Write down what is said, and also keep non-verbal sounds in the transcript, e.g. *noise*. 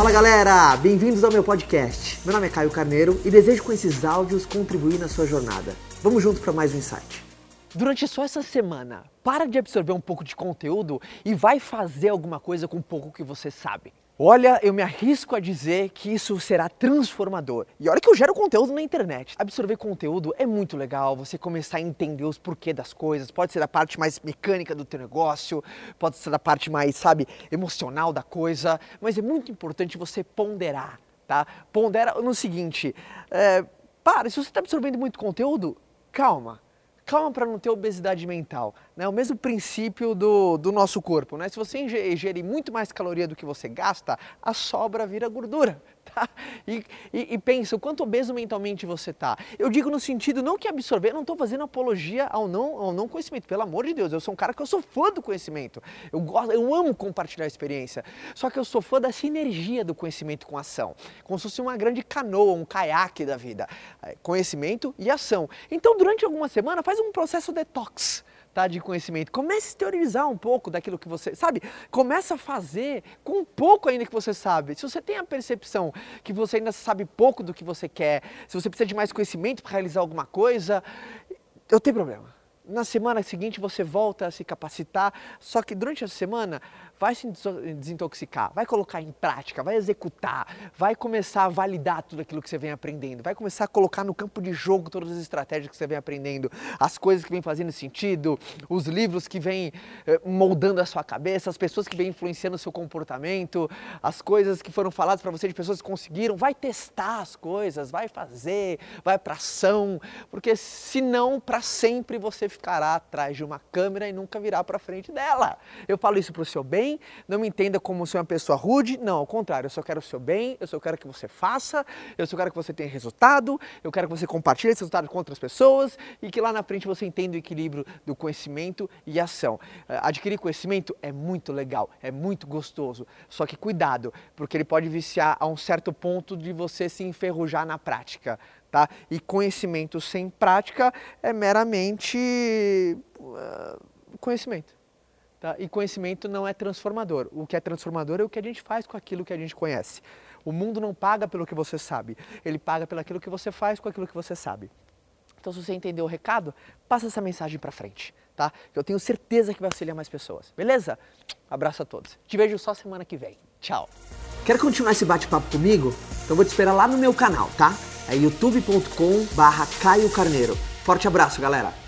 Fala galera, bem-vindos ao meu podcast. Meu nome é Caio Carneiro e desejo com esses áudios contribuir na sua jornada. Vamos juntos para mais um insight. Durante só essa semana, para de absorver um pouco de conteúdo e vai fazer alguma coisa com o pouco que você sabe. Olha, eu me arrisco a dizer que isso será transformador. E olha que eu gero conteúdo na internet. Absorver conteúdo é muito legal, você começar a entender os porquês das coisas. Pode ser da parte mais mecânica do teu negócio, pode ser da parte mais, sabe, emocional da coisa. Mas é muito importante você ponderar, tá? Pondera no seguinte, é, para, se você está absorvendo muito conteúdo, calma calma para não ter obesidade mental. Né? O mesmo princípio do, do nosso corpo. Né? Se você ingerir muito mais caloria do que você gasta, a sobra vira gordura. *laughs* Tá? E, e, e, pensa o quanto obeso mentalmente você está. Eu digo no sentido não que absorver, não estou fazendo apologia ao não, ao não conhecimento. Pelo amor de Deus, eu sou um cara que eu sou fã do conhecimento. Eu gosto, eu amo compartilhar a experiência. Só que eu sou fã da sinergia do conhecimento com ação, como se fosse uma grande canoa, um caiaque da vida. É, conhecimento e ação. Então, durante alguma semana, faz um processo detox tá, de conhecimento. Comece a teorizar um pouco daquilo que você sabe. Começa a fazer com um pouco ainda que você sabe. Se você tem a percepção que você ainda sabe pouco do que você quer, se você precisa de mais conhecimento para realizar alguma coisa, eu tenho problema. Na semana seguinte você volta a se capacitar, só que durante a semana vai se desintoxicar, vai colocar em prática, vai executar, vai começar a validar tudo aquilo que você vem aprendendo, vai começar a colocar no campo de jogo todas as estratégias que você vem aprendendo, as coisas que vem fazendo sentido, os livros que vêm eh, moldando a sua cabeça, as pessoas que vêm influenciando o seu comportamento, as coisas que foram faladas para você de pessoas que conseguiram, vai testar as coisas, vai fazer, vai para ação, porque senão para sempre você ficará atrás de uma câmera e nunca virá para frente dela. Eu falo isso para o seu bem, não me entenda como ser uma pessoa rude, não, ao contrário, eu só quero o seu bem, eu só quero que você faça, eu só quero que você tenha resultado, eu quero que você compartilhe esse resultado com outras pessoas e que lá na frente você entenda o equilíbrio do conhecimento e ação. Eh, adquirir conhecimento é muito legal, é muito gostoso, só que cuidado, porque ele pode viciar a um certo ponto de você se enferrujar na prática. Tá? E conhecimento sem prática é meramente uh, conhecimento. Tá? E conhecimento não é transformador. O que é transformador é o que a gente faz com aquilo que a gente conhece. O mundo não paga pelo que você sabe, ele paga pelo aquilo que você faz com aquilo que você sabe. Então, se você entendeu o recado, passa essa mensagem para frente, tá? Eu tenho certeza que vai auxiliar mais pessoas. Beleza? Abraço a todos. Te vejo só semana que vem. Tchau. Quer continuar esse bate-papo comigo? Então vou te esperar lá no meu canal, tá? É youtube.com barra Caio Carneiro. Forte abraço, galera!